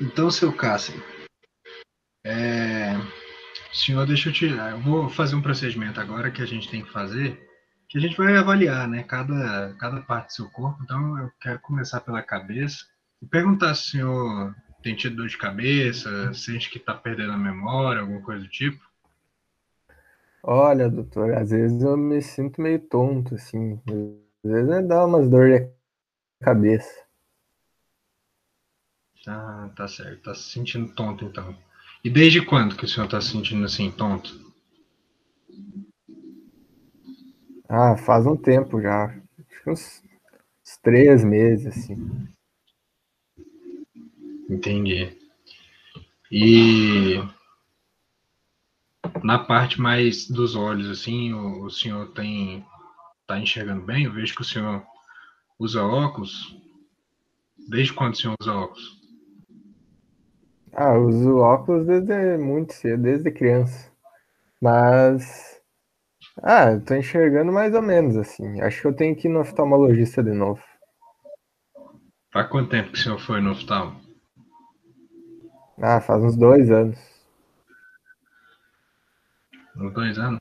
Então, seu Cássio, é... senhor, deixa eu te. Eu vou fazer um procedimento agora que a gente tem que fazer, que a gente vai avaliar, né? Cada, cada parte do seu corpo. Então, eu quero começar pela cabeça e perguntar se o senhor tem tido dor de cabeça, sente que está perdendo a memória, alguma coisa do tipo. Olha, doutor, às vezes eu me sinto meio tonto, assim. Às vezes dá umas dores de cabeça. Ah, tá certo. Tá se sentindo tonto, então. E desde quando que o senhor tá se sentindo assim, tonto? Ah, faz um tempo já. Acho que uns, uns três meses, assim. Entendi. E na parte mais dos olhos, assim, o, o senhor tem tá enxergando bem? Eu vejo que o senhor usa óculos. Desde quando o senhor usa óculos? Ah, eu uso óculos desde muito cedo, desde criança. Mas. Ah, eu tô enxergando mais ou menos assim. Acho que eu tenho que ir no oftalmologista de novo. Faz quanto tempo que o senhor foi no oftalmo? Ah, faz uns dois anos. Uns dois anos?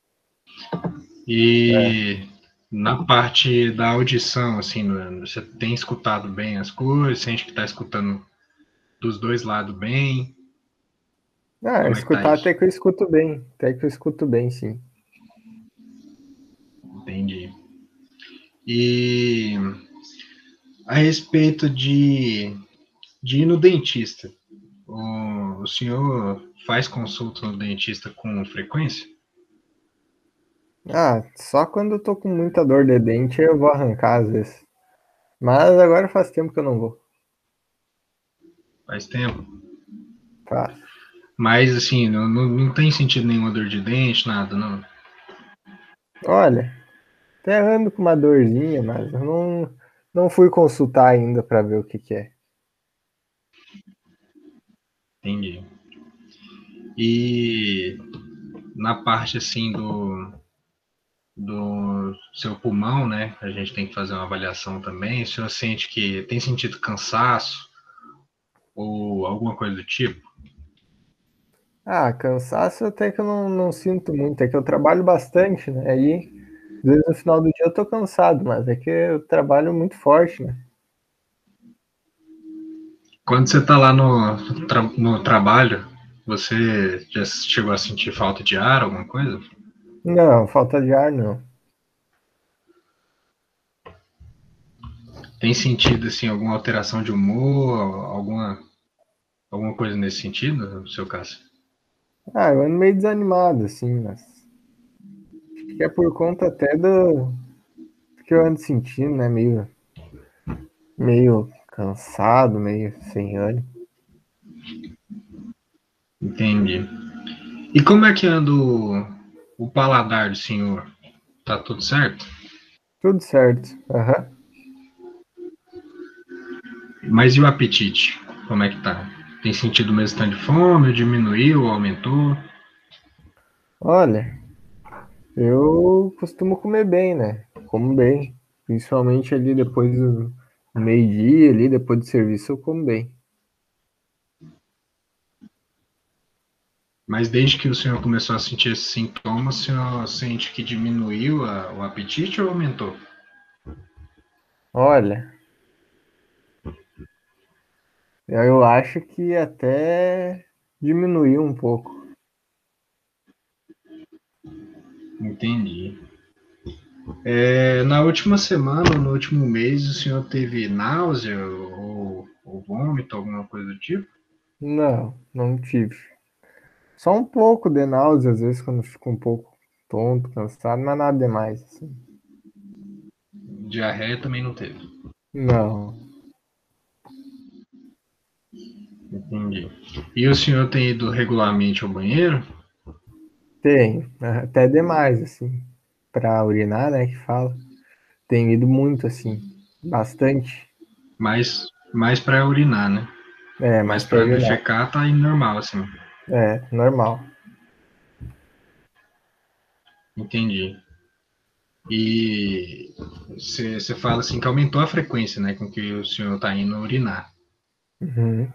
E é. na parte da audição, assim, você tem escutado bem as coisas? Sente que está escutando dos dois lados bem? Ah, escutar é que tá até que eu escuto bem. Até que eu escuto bem, sim. Entendi. E a respeito de, de ir no dentista, o, o senhor faz consulta no dentista com frequência? Ah, só quando eu tô com muita dor de dente eu vou arrancar às vezes. Mas agora faz tempo que eu não vou. Faz tempo? Faz. Mas assim, não, não, não tem sentido nenhuma dor de dente, nada, não? Olha, até ando com uma dorzinha, mas eu não, não fui consultar ainda para ver o que, que é. Entendi. E na parte assim do, do seu pulmão, né? A gente tem que fazer uma avaliação também. O senhor sente que tem sentido cansaço ou alguma coisa do tipo? Ah, cansaço até que eu não, não sinto muito, é que eu trabalho bastante, né? Aí, às vezes no final do dia eu tô cansado, mas é que eu trabalho muito forte, né? Quando você tá lá no, tra no trabalho, você já chegou a sentir falta de ar, alguma coisa? Não, falta de ar não. Tem sentido assim alguma alteração de humor, alguma alguma coisa nesse sentido, no seu caso? Ah, eu ando meio desanimado, assim, mas. Acho que é por conta até do. que eu ando sentindo, né? Meio. meio cansado, meio sem ânimo. Entendi. E como é que anda o, o paladar do senhor? Tá tudo certo? Tudo certo. Aham. Uhum. Mas e o apetite? Como é que tá? Tem sentido o mesmo tanto de fome? Diminuiu, aumentou? Olha, eu costumo comer bem, né? Como bem. Principalmente ali depois do meio-dia, ali depois do serviço, eu como bem. Mas desde que o senhor começou a sentir esses sintomas, o senhor sente que diminuiu a, o apetite ou aumentou? Olha, eu acho que até diminuiu um pouco. Entendi. É, na última semana, no último mês, o senhor teve náusea ou, ou vômito, alguma coisa do tipo? Não, não tive. Só um pouco de náusea, às vezes, quando fico um pouco tonto, cansado, mas nada demais. Assim. Diarreia também não teve? Não. Entendi. E o senhor tem ido regularmente ao banheiro? Tenho, até demais, assim, para urinar, né, que fala. Tenho ido muito, assim, bastante. Mais, mais para urinar, né? É, mais para defecar tá indo normal, assim. É, normal. Entendi. E você fala assim que aumentou a frequência, né, com que o senhor está indo urinar. Uhum.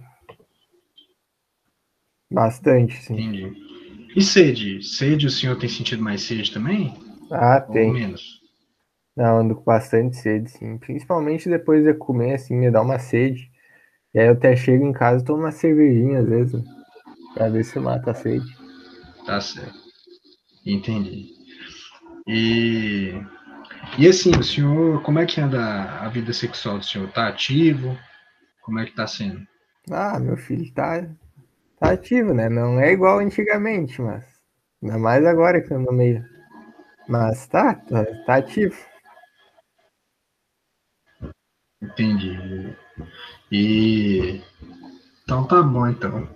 Bastante, sim. Entendi. E sede? Sede, o senhor tem sentido mais sede também? Ah, Ou tem. menos? Não, ando com bastante sede, sim. Principalmente depois de comer, assim, me dá uma sede. E aí eu até chego em casa e tomo uma cervejinha, às vezes, né? pra ver se mata a sede. Tá certo. Entendi. E, e assim, o senhor, como é que anda a vida sexual do senhor? Tá ativo? Como é que tá sendo? Ah, meu filho tá, tá ativo, né? Não é igual antigamente, mas ainda mais agora que eu no meio. Mas tá, tá, tá ativo. Entendi. E então tá bom então.